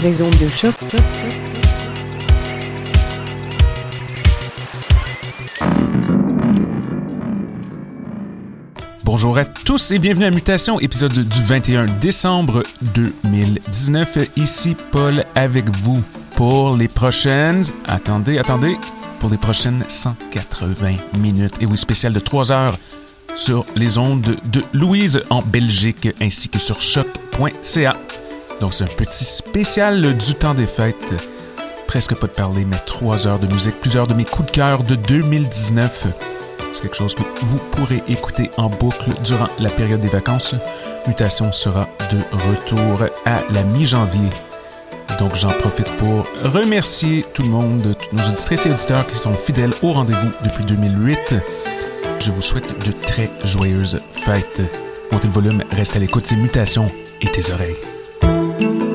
les ondes de choc. Bonjour à tous et bienvenue à Mutation, épisode du 21 décembre 2019. Ici Paul avec vous pour les prochaines... Attendez, attendez. Pour les prochaines 180 minutes. Et oui, spécial de 3 heures sur les ondes de Louise en Belgique ainsi que sur choc.ca. Donc c'est un petit spécial du temps des fêtes. Presque pas de parler, mais 3 heures de musique, plusieurs de mes coups de cœur de 2019. C'est quelque chose que vous pourrez écouter en boucle durant la période des vacances. Mutation sera de retour à la mi-janvier. Donc j'en profite pour remercier tout le monde, tous nos auditrices et auditeurs qui sont fidèles au rendez-vous depuis 2008. Je vous souhaite de très joyeuses fêtes. Montez le volume, reste à l'écoute, c'est Mutation et tes oreilles. Thank you.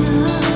love.